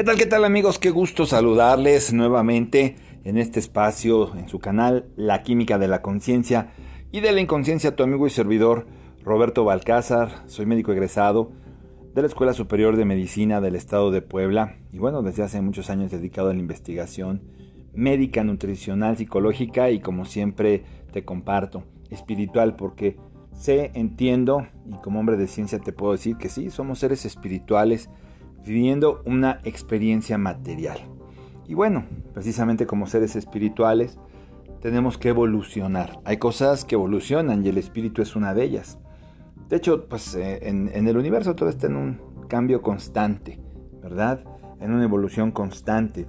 ¿Qué tal, qué tal amigos? Qué gusto saludarles nuevamente en este espacio, en su canal La Química de la Conciencia y de la Inconsciencia, tu amigo y servidor Roberto Balcázar. Soy médico egresado de la Escuela Superior de Medicina del Estado de Puebla y bueno, desde hace muchos años dedicado a la investigación médica, nutricional, psicológica y como siempre te comparto, espiritual, porque sé, entiendo y como hombre de ciencia te puedo decir que sí, somos seres espirituales viviendo una experiencia material. Y bueno, precisamente como seres espirituales, tenemos que evolucionar. Hay cosas que evolucionan y el espíritu es una de ellas. De hecho, pues eh, en, en, el universo todo está en un cambio constante, ¿verdad? En una evolución constante.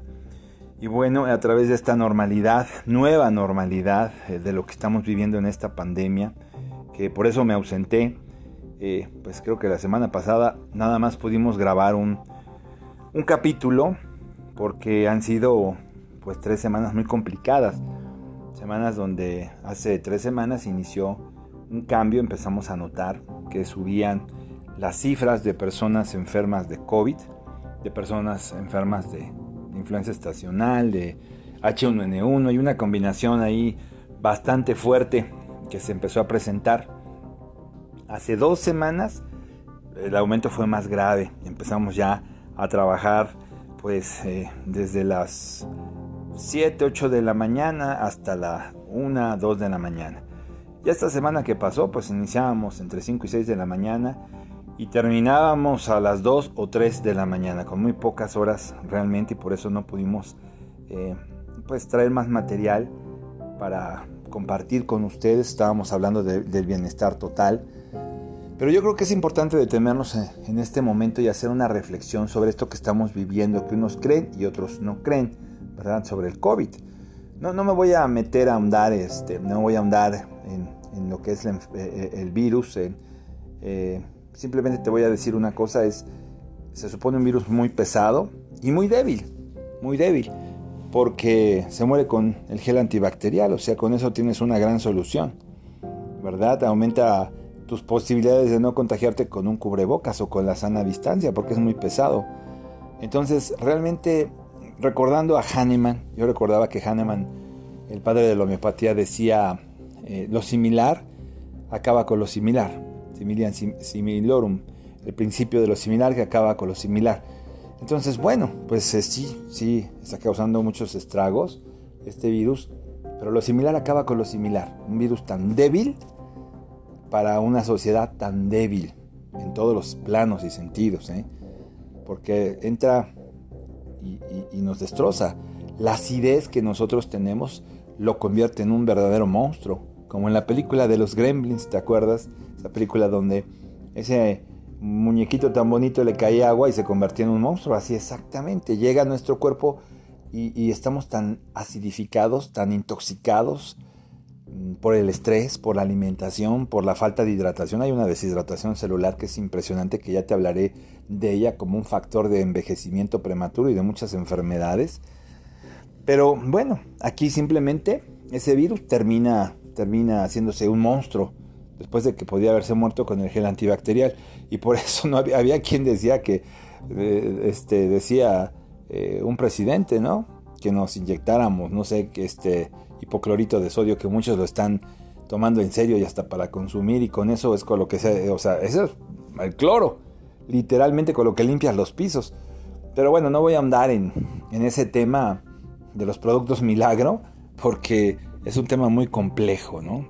Y bueno, a través de esta normalidad, nueva normalidad eh, de lo que estamos viviendo en esta pandemia, que por eso me ausenté, eh, pues creo que la semana pasada nada más pudimos grabar un, un capítulo porque han sido pues tres semanas muy complicadas. Semanas donde hace tres semanas inició un cambio, empezamos a notar que subían las cifras de personas enfermas de COVID, de personas enfermas de, influenza estacional, de H1N1 y una combinación ahí bastante fuerte que se empezó a presentar Hace dos semanas el aumento fue más grave. Empezamos ya a trabajar pues eh, desde las 7, 8 de la mañana hasta la 1, 2 de la mañana. Y esta semana que pasó pues iniciábamos entre 5 y 6 de la mañana y terminábamos a las 2 o 3 de la mañana con muy pocas horas realmente y por eso no pudimos eh, pues traer más material para compartir con ustedes. Estábamos hablando del bienestar total pero yo creo que es importante detenernos en este momento y hacer una reflexión sobre esto que estamos viviendo, que unos creen y otros no creen, ¿verdad? Sobre el COVID. No, no me voy a meter a ahondar, este, no voy a ahondar en, lo que es eh, eh, el, virus. Eh, simplemente te voy a decir una cosa, es, se supone un virus muy pesado y muy débil, muy débil, porque se muere con el gel antibacterial, o sea, con eso tienes una gran solución, ¿verdad? Aumenta tus posibilidades de no contagiarte con un cubrebocas o con la sana distancia, porque es muy pesado. Entonces, realmente, recordando a Hahnemann, yo recordaba que Hahnemann, el padre de la homeopatía, decía, eh, lo similar acaba con lo similar, similian similorum, el principio de lo similar que acaba con lo similar. Entonces, bueno, pues eh, sí, sí, está causando muchos estragos este virus, pero lo similar acaba con lo similar. Un virus tan débil para una sociedad tan débil en todos los planos y sentidos, ¿eh? porque entra y, nos destroza. La acidez que nosotros tenemos lo convierte en un verdadero monstruo, como en la película de los Gremlins, ¿te acuerdas? Esa película donde ese muñequito tan bonito le caía agua y se convertía en un monstruo, así exactamente, llega a nuestro cuerpo y, estamos tan acidificados, tan intoxicados, por el estrés, por la alimentación, por la falta de hidratación. Hay una deshidratación celular que es impresionante, que ya te hablaré de ella como un factor de envejecimiento prematuro y de muchas enfermedades. Pero bueno, aquí simplemente ese virus termina, termina haciéndose un monstruo después de que podía haberse muerto con el gel antibacterial. Y por eso no había, había quien decía que, eh, este, decía eh, un presidente, ¿no? Que nos inyectáramos, no sé, que este hipoclorito de sodio que muchos lo están tomando en serio y hasta para consumir y con eso es con lo que se, o sea, eso es el cloro, literalmente con lo que limpias los pisos. Pero bueno, no voy a andar en, en ese tema de los productos milagro porque es un tema muy complejo, ¿no?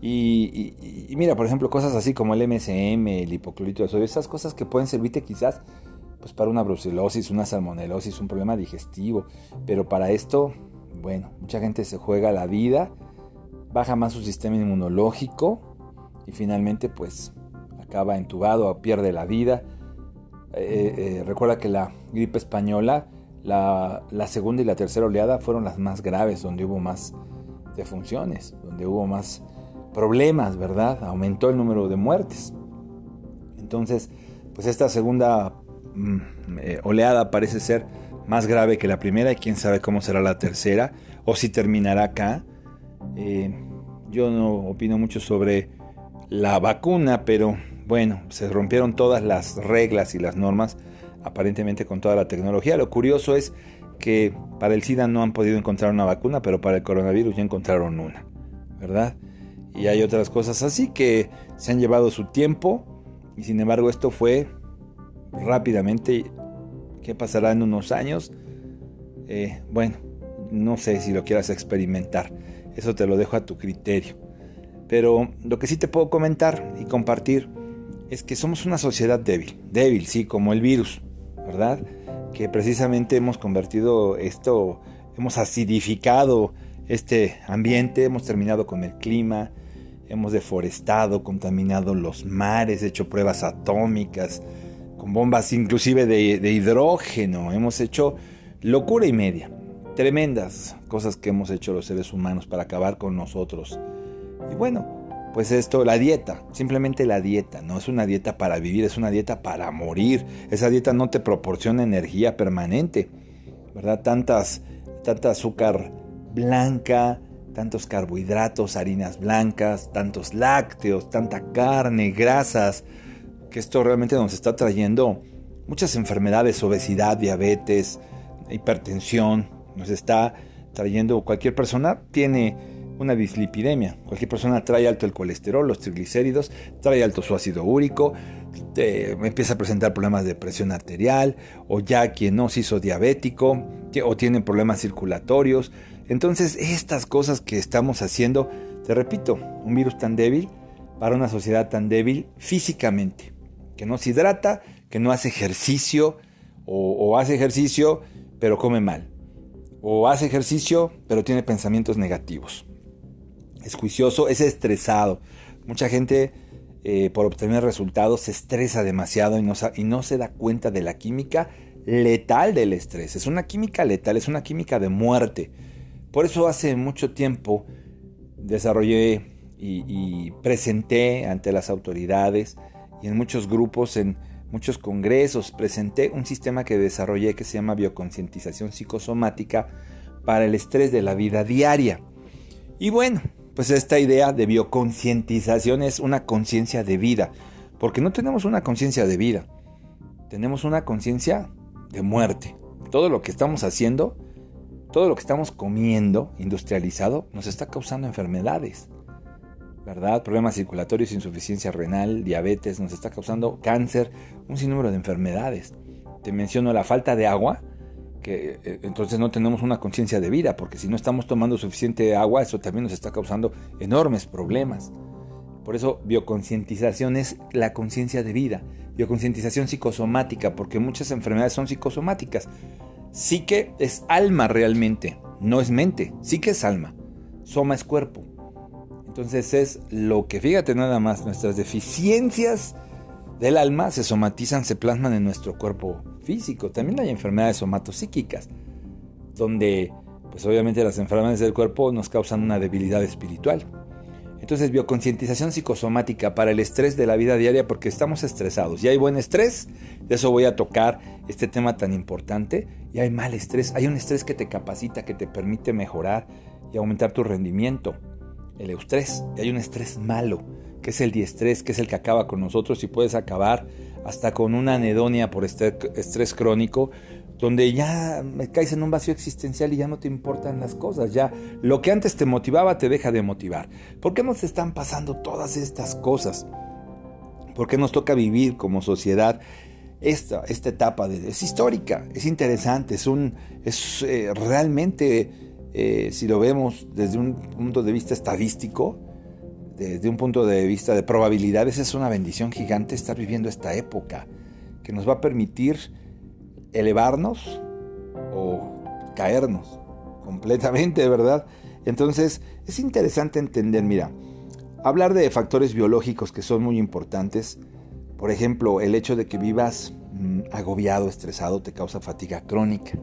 Y, y, mira, por ejemplo, cosas así como el MSM, el hipoclorito de sodio, esas cosas que pueden servirte quizás pues para una brucelosis, una salmonelosis, un problema digestivo, pero para esto bueno, mucha gente se juega la vida, baja más su sistema inmunológico y finalmente pues acaba entubado o pierde la vida. Eh, eh, recuerda que la gripe española, la, segunda y la tercera oleada fueron las más graves, donde hubo más defunciones, donde hubo más problemas, ¿verdad? Aumentó el número de muertes. Entonces, pues esta segunda mm, eh, oleada parece ser más grave que la primera y quién sabe cómo será la tercera o si terminará acá. Eh, yo no opino mucho sobre la vacuna, pero bueno, se rompieron todas las reglas y las normas aparentemente con toda la tecnología. Lo curioso es que para el SIDA no han podido encontrar una vacuna, pero para el coronavirus ya encontraron una, ¿verdad? Y hay otras cosas así que se han llevado su tiempo y sin embargo esto fue rápidamente. ¿Qué pasará en unos años? Eh, bueno, no sé si lo quieras experimentar. Eso te lo dejo a tu criterio. Pero lo que sí te puedo comentar y compartir es que somos una sociedad débil. Débil, sí, como el virus, ¿verdad? Que precisamente hemos convertido esto, hemos acidificado este ambiente, hemos terminado con el clima, hemos deforestado, contaminado los mares, hecho pruebas atómicas, con bombas inclusive de, hidrógeno, hemos hecho locura y media. Tremendas cosas que hemos hecho los seres humanos para acabar con nosotros. Y bueno, pues esto, la dieta, simplemente la dieta, no es una dieta para vivir, es una dieta para morir. Esa dieta no te proporciona energía permanente, ¿verdad? Tantas, tanta azúcar blanca, tantos carbohidratos, harinas blancas, tantos lácteos, tanta carne, grasas, que esto realmente nos está trayendo muchas enfermedades, obesidad, diabetes, hipertensión, nos está trayendo, cualquier persona tiene una dislipidemia, cualquier persona trae alto el colesterol, los triglicéridos, trae alto su ácido úrico, empieza a presentar problemas de presión arterial, o ya quien no se hizo diabético, o tiene problemas circulatorios. Entonces, estas cosas que estamos haciendo, te repito, un virus tan débil para una sociedad tan débil físicamente, que no se hidrata, que no hace ejercicio, o hace ejercicio, pero come mal o hace ejercicio, pero tiene pensamientos negativos. Es juicioso, es estresado. Mucha gente eh, por obtener resultados se estresa demasiado y no, y no se da cuenta de la química letal del estrés. Es una química letal, es una química de muerte. Por eso hace mucho tiempo desarrollé y, y, presenté ante las autoridades y en muchos grupos, en muchos congresos, presenté un sistema que desarrollé que se llama bioconcientización psicosomática para el estrés de la vida diaria. Y bueno, pues esta idea de bioconcientización es una conciencia de vida, porque no tenemos una conciencia de vida, tenemos una conciencia de muerte. Todo lo que estamos haciendo, todo lo que estamos comiendo industrializado nos está causando enfermedades. ¿Verdad? Problemas circulatorios, insuficiencia renal, diabetes, nos está causando cáncer, un sinnúmero de enfermedades. Te menciono la falta de agua, que eh, entonces no tenemos una conciencia de vida, porque si no estamos tomando suficiente agua, eso también nos está causando enormes problemas. Por eso bioconcientización es la conciencia de vida, bioconcientización psicosomática, porque muchas enfermedades son psicosomáticas. Sí que es alma realmente, no es mente, sí que es alma. Soma es cuerpo. Entonces es lo que, fíjate nada más, nuestras deficiencias del alma se somatizan, se plasman en nuestro cuerpo físico. También hay enfermedades somatopsíquicas, donde pues obviamente las enfermedades del cuerpo nos causan una debilidad espiritual. Entonces, bioconcientización psicosomática para el estrés de la vida diaria porque estamos estresados. Y hay buen estrés, de eso voy a tocar este tema tan importante. Y hay mal estrés, hay un estrés que te capacita, que te permite mejorar y aumentar tu rendimiento el eustrés. Hay un estrés malo, que es el diestrés, que es el que acaba con nosotros y puedes acabar hasta con una anedonia por estrés crónico, donde ya me caes en un vacío existencial y ya no te importan las cosas, ya lo que antes te motivaba te deja de motivar. ¿Por qué nos están pasando todas estas cosas? ¿Por qué nos toca vivir como sociedad esta, esta etapa? De, es histórica, es interesante, es, un, es eh, realmente eh, si lo vemos desde un punto de vista estadístico, desde un punto de vista de probabilidades, es una bendición gigante estar viviendo esta época que nos va a permitir elevarnos o caernos completamente, ¿verdad? Entonces, es interesante entender, mira, hablar de factores biológicos que son muy importantes, por ejemplo, el hecho de que vivas mm, agobiado, estresado, te causa fatiga crónica.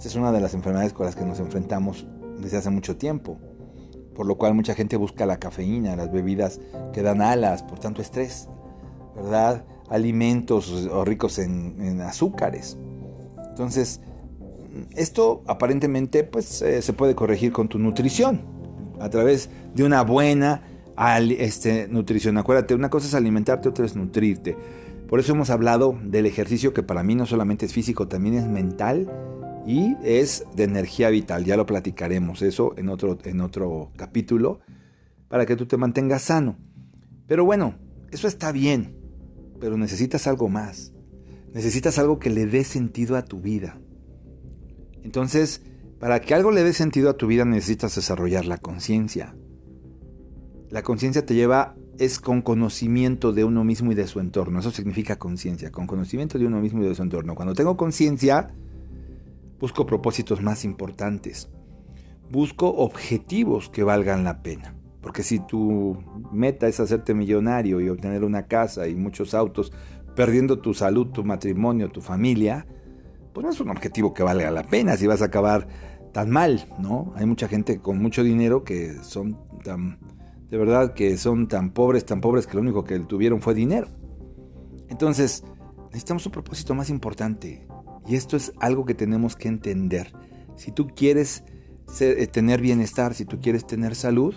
Esta es una de las enfermedades con las que nos enfrentamos desde hace mucho tiempo, por lo cual mucha gente busca la cafeína, las bebidas que dan alas, por tanto estrés, ¿verdad? Alimentos ricos en, azúcares. Entonces, esto aparentemente pues, eh, se puede corregir con tu nutrición, a través de una buena este, nutrición. Acuérdate, una cosa es alimentarte, otra es nutrirte. Por eso hemos hablado del ejercicio que para mí no solamente es físico, también es mental y es de energía vital. Ya lo platicaremos eso en otro, en otro capítulo para que tú te mantengas sano. Pero bueno, eso está bien, pero necesitas algo más. Necesitas algo que le dé sentido a tu vida. Entonces, para que algo le dé sentido a tu vida necesitas desarrollar la conciencia. La conciencia te lleva, es con conocimiento de uno mismo y de su entorno. Eso significa conciencia, con conocimiento de uno mismo y de su entorno. Cuando tengo conciencia, busco propósitos más importantes. Busco objetivos que valgan la pena. Porque si tu meta es hacerte millonario y obtener una casa y muchos autos, perdiendo tu salud, tu matrimonio, tu familia, pues no es un objetivo que valga la pena si vas a acabar tan mal, ¿no? Hay mucha gente con mucho dinero que son tan, de verdad, que son tan pobres, tan pobres que lo único que tuvieron fue dinero. Entonces, necesitamos un propósito más importante. Y esto es algo que tenemos que entender. Si tú quieres eh, tener bienestar, si tú quieres tener salud,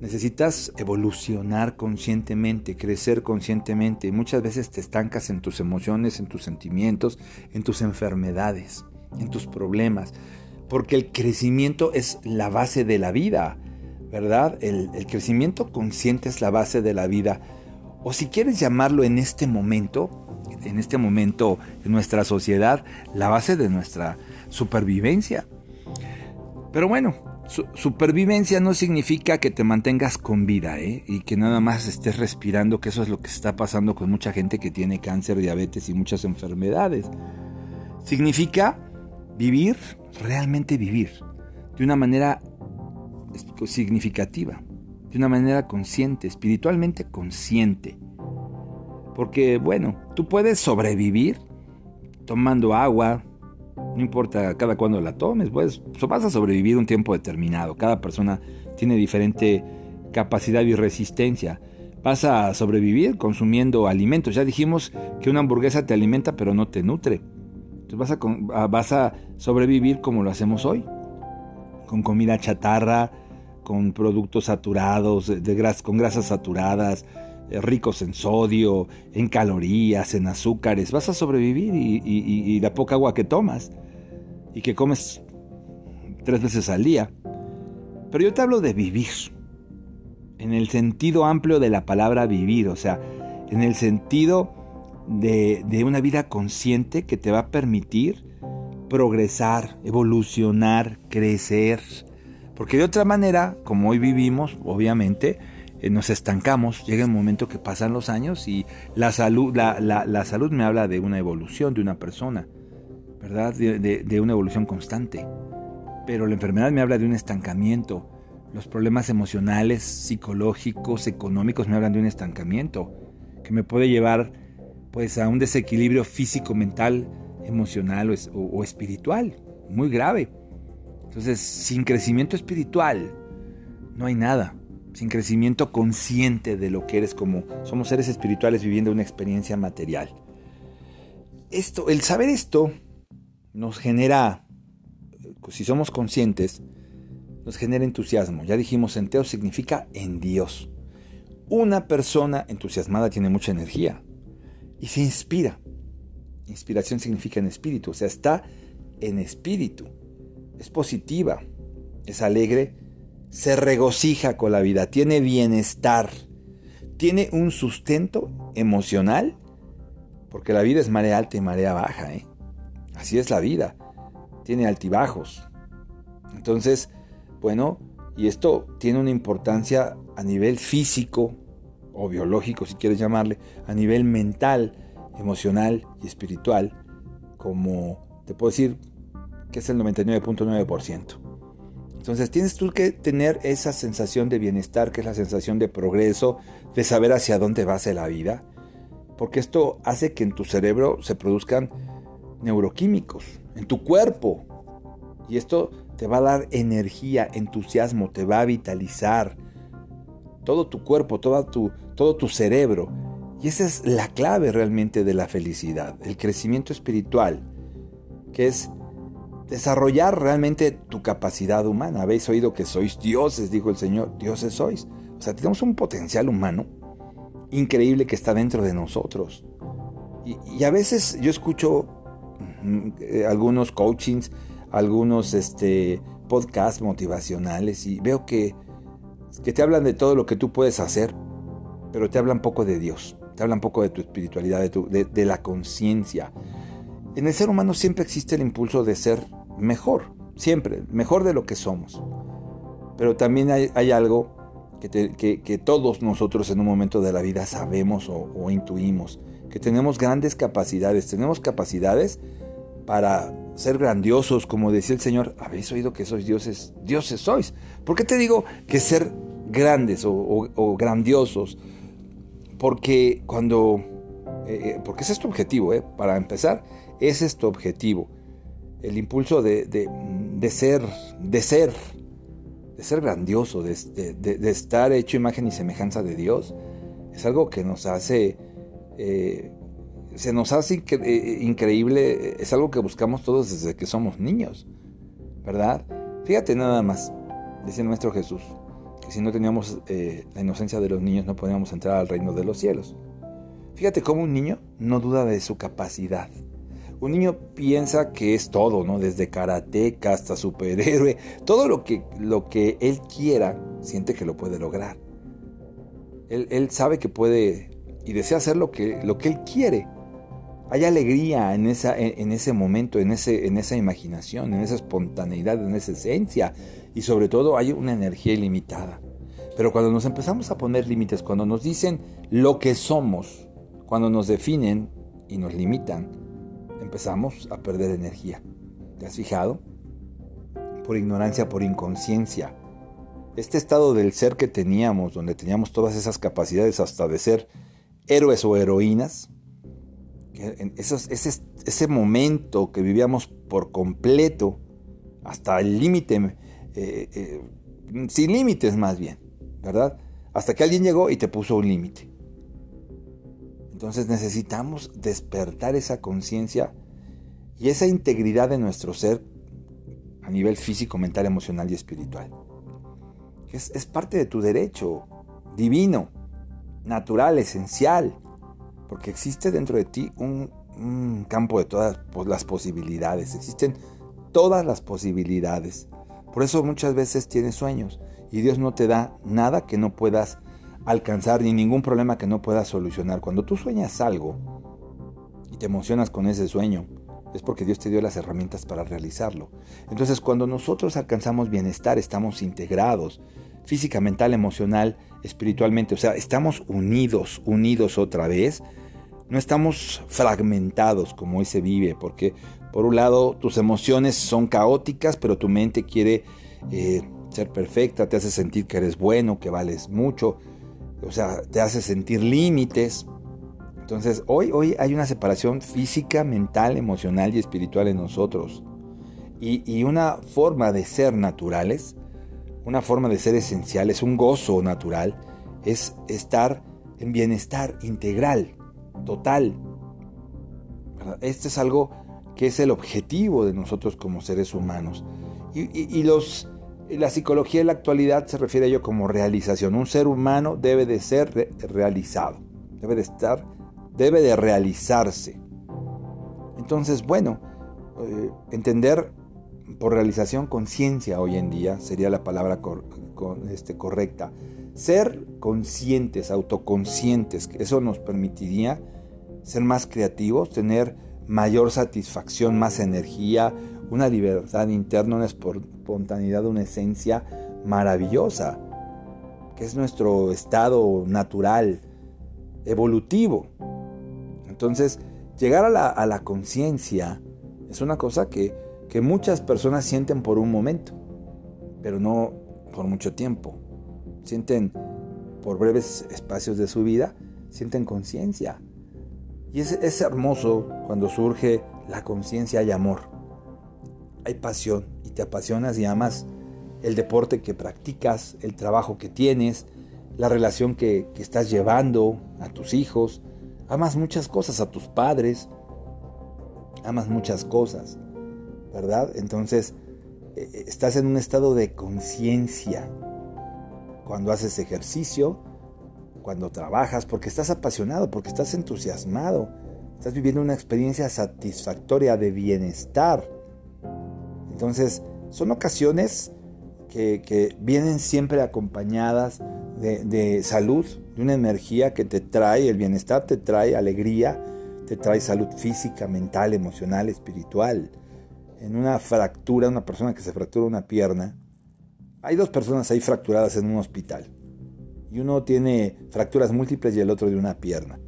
Necesitas evolucionar conscientemente, crecer conscientemente. Y muchas veces te estancas en tus emociones, en tus sentimientos, en tus enfermedades, en tus problemas. Porque el crecimiento es la base de la vida, ¿verdad? El, el crecimiento consciente es la base de la vida. O si quieres llamarlo en este momento, en este momento en nuestra sociedad, la base de nuestra supervivencia. Pero bueno, supervivencia no significa que te mantengas con vida ¿eh? y que nada más estés respirando, que eso es lo que está pasando con mucha gente que tiene cáncer, diabetes y muchas enfermedades. Significa vivir, realmente vivir, de una manera significativa, de una manera consciente, espiritualmente consciente. Porque bueno, tú puedes sobrevivir tomando agua, no importa cada cuándo la tomes, pues vas a sobrevivir un tiempo determinado. Cada persona tiene diferente capacidad y resistencia. Vas a sobrevivir consumiendo alimentos. Ya dijimos que una hamburguesa te alimenta pero no te nutre. Entonces vas a, sobrevivir como lo hacemos hoy. Con comida chatarra, con productos saturados, de con grasas saturadas, ricos en sodio, en calorías, en azúcares. Vas a sobrevivir y, y la poca agua que tomas y que comes tres veces al día. Pero yo te hablo de vivir, en el sentido amplio de la palabra vivir, o sea, en el sentido de, de una vida consciente que te va a permitir progresar, evolucionar, crecer. Porque de otra manera, como hoy vivimos, obviamente, eh, nos estancamos, llega un momento que pasan los años y la salud, la, la salud me habla de una evolución de una persona. ¿verdad? De, una evolución constante. Pero la enfermedad me habla de un estancamiento. Los problemas emocionales, psicológicos, económicos me hablan de un estancamiento que me puede llevar pues a un desequilibrio físico, mental, emocional o, o espiritual, muy grave. Entonces, sin crecimiento espiritual no hay nada. Sin crecimiento consciente de lo que eres como somos seres espirituales viviendo una experiencia material. Esto, el saber esto nos genera, si somos conscientes, nos genera entusiasmo. Ya dijimos, enteo significa en Dios. Una persona entusiasmada tiene mucha energía y se inspira. Inspiración significa en espíritu, o sea, está en espíritu. Es positiva, es alegre, se regocija con la vida, tiene bienestar, tiene un sustento emocional, porque la vida es marea alta y marea baja. ¿eh? Así es la vida. Tiene altibajos. Entonces, bueno, y esto tiene una importancia a nivel físico o biológico, si quieres llamarle, a nivel mental, emocional y espiritual, como te puedo decir que es el 99.9%. Entonces tienes tú que tener esa sensación de bienestar, que es la sensación de progreso, de saber hacia dónde vas en la vida, porque esto hace que en tu cerebro se produzcan neuroquímicos en tu cuerpo. Y esto te va a dar energía, entusiasmo, te va a vitalizar todo tu cuerpo, todo tu, todo tu cerebro. Y esa es la clave realmente de la felicidad, el crecimiento espiritual, que es desarrollar realmente tu capacidad humana. Habéis oído que sois dioses, dijo el Señor, dioses sois. O sea, tenemos un potencial humano increíble que está dentro de nosotros. Y, a veces yo escucho mm, eh, algunos coachings, algunos este, podcasts motivacionales y veo que, que te hablan de todo lo que tú puedes hacer, pero te hablan poco de Dios, te hablan poco de tu espiritualidad, de, tu, de, la conciencia. En el ser humano siempre existe el impulso de ser mejor, siempre, mejor de lo que somos. Pero también hay, algo que, todos nosotros en un momento de la vida sabemos o, intuimos, que tenemos grandes capacidades, tenemos capacidades para ser grandiosos, como decía el Señor, habéis oído que sois dioses, dioses sois. ¿Por qué te digo que ser grandes o, grandiosos? Porque cuando, eh, eh, porque es tu objetivo, eh, para empezar, es tu objetivo, el impulso de, de ser, de ser, de ser grandioso, de, estar hecho imagen y semejanza de Dios, es algo que nos hace, eh, se nos hace eh, increíble, es algo que buscamos todos desde que somos niños, ¿verdad? Fíjate nada más, dice nuestro Jesús, que si no teníamos eh, la inocencia de los niños no podíamos entrar al reino de los cielos. Fíjate cómo un niño no duda de su capacidad, un niño piensa que es todo, ¿no? Desde karateca hasta superhéroe, todo lo que, lo que él quiera, siente que lo puede lograr. Él, sabe que puede y desea hacer lo que, lo que él quiere. Hay alegría en, esa, en, ese momento, en, ese, en esa imaginación, en esa espontaneidad, en esa esencia. Y sobre todo hay una energía ilimitada. Pero cuando nos empezamos a poner límites, cuando nos dicen lo que somos, cuando nos definen y nos limitan, empezamos a perder energía. ¿Te has fijado? Por ignorancia, por inconsciencia. Este estado del ser que teníamos, donde teníamos todas esas capacidades hasta de ser héroes o heroínas, ese, momento que vivíamos por completo, hasta el límite, eh, eh, sin límites más bien, ¿verdad? Hasta que alguien llegó y te puso un límite. Entonces necesitamos despertar esa conciencia y esa integridad de nuestro ser a nivel físico, mental, emocional y espiritual. Es, es parte de tu derecho divino, natural, esencial, porque existe dentro de ti un, un campo de todas las posibilidades, existen todas las posibilidades. Por eso muchas veces tienes sueños y Dios no te da nada que no puedas alcanzar ni ningún problema que no puedas solucionar. Cuando tú sueñas algo y te emocionas con ese sueño, es porque Dios te dio las herramientas para realizarlo. Entonces, cuando nosotros alcanzamos bienestar, estamos integrados física, mental, emocional, espiritualmente, o sea, estamos unidos, unidos otra vez. No estamos fragmentados como hoy se vive, porque por un lado tus emociones son caóticas, pero tu mente quiere eh, ser perfecta, te hace sentir que eres bueno, que vales mucho, o sea, te hace sentir límites. Entonces, hoy, hoy hay una separación física, mental, emocional y espiritual en nosotros. Y, una forma de ser naturales, una forma de ser esenciales, un gozo natural, es estar en bienestar integral, total. Este es algo que es el objetivo de nosotros como seres humanos. y los la psicología de la actualidad se refiere a ello como realización. Un ser humano debe de ser realizado, debe de estar, debe de realizarse. Entonces, bueno, eh, entender por realización conciencia hoy en día sería la palabra este, correcta. Ser conscientes, autoconscientes, eso nos permitiría ser más creativos, tener mayor satisfacción, más energía, una libertad interna, una espontaneidad, una esencia maravillosa, que es nuestro estado natural, evolutivo. Entonces, llegar a la, conciencia es una cosa que, que muchas personas sienten por un momento, pero no por mucho tiempo. Sienten por breves espacios de su vida, sienten conciencia. Y es, es hermoso cuando surge la conciencia y amor hay pasión y te apasionas y amas el deporte que practicas, el trabajo que tienes, la relación que, estás llevando a tus hijos, amas muchas cosas, a tus padres, amas muchas cosas, ¿verdad? Entonces, e, e, estás en un estado de conciencia cuando haces ejercicio, cuando trabajas, porque estás apasionado, porque estás entusiasmado, estás viviendo una experiencia satisfactoria de bienestar. Entonces, son ocasiones que, vienen siempre acompañadas de, de, salud, de una energía que te trae, el bienestar te trae alegría, te trae salud física, mental, emocional, espiritual. En una fractura, una persona que se fractura una pierna, hay dos personas ahí fracturadas en un hospital. Y uno tiene fracturas múltiples y el otro de una pierna.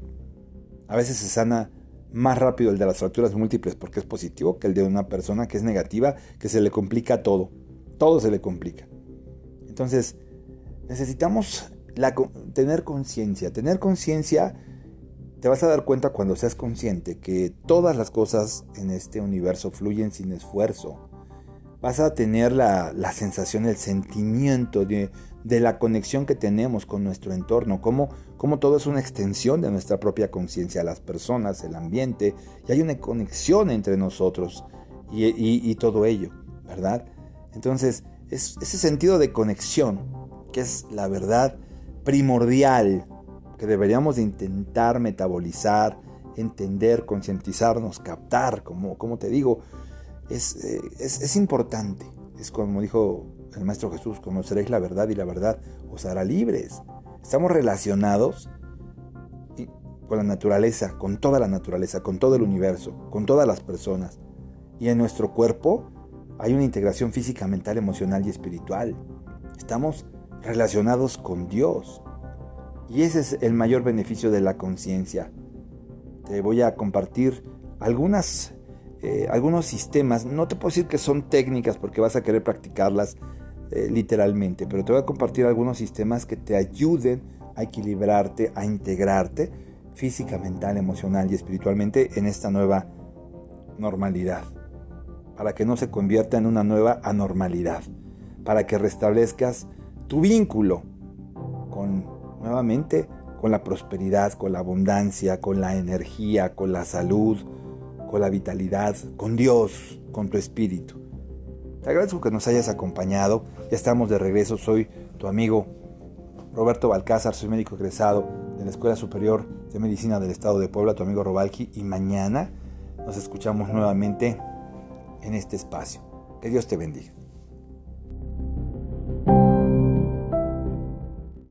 A veces se sana más rápido el de las fracturas múltiples porque es positivo que el de una persona que es negativa, que se le complica todo. Todo se le complica. Entonces, necesitamos tener conciencia. Tener conciencia, te vas a dar cuenta cuando seas consciente que todas las cosas en este universo fluyen sin esfuerzo vas a tener la, sensación, el sentimiento de, la conexión que tenemos con nuestro entorno, como, como todo es una extensión de nuestra propia conciencia, las personas, el ambiente, y hay una conexión entre nosotros y, todo ello, ¿verdad? Entonces, es ese sentido de conexión, que es la verdad primordial, que deberíamos de intentar metabolizar, entender, concientizarnos, captar, como, como te digo, eh, es, es, importante. Es como dijo el Maestro Jesús, conoceréis la verdad y la verdad os hará libres. Estamos relacionados con la naturaleza, con toda la naturaleza, con todo el universo, con todas las personas. Y en nuestro cuerpo hay una integración física, mental, emocional y espiritual. Estamos relacionados con Dios. Y ese es el mayor beneficio de la conciencia. Te voy a compartir algunas eh, algunos sistemas, no te puedo decir que son técnicas porque vas a querer practicarlas eh, literalmente, pero te voy a compartir algunos sistemas que te ayuden a equilibrarte, a integrarte física, mental, emocional y espiritualmente en esta nueva normalidad, para que no se convierta en una nueva anormalidad, para que restablezcas tu vínculo con nuevamente con la prosperidad, con la abundancia, con la energía, con la salud, con la vitalidad, con Dios, con tu espíritu. Te agradezco que nos hayas acompañado. Ya estamos de regreso. Soy tu amigo Roberto Balcázar, soy médico egresado de la Escuela Superior de Medicina del Estado de Puebla, tu amigo Robalki, y mañana nos escuchamos nuevamente en este espacio. Que Dios te bendiga.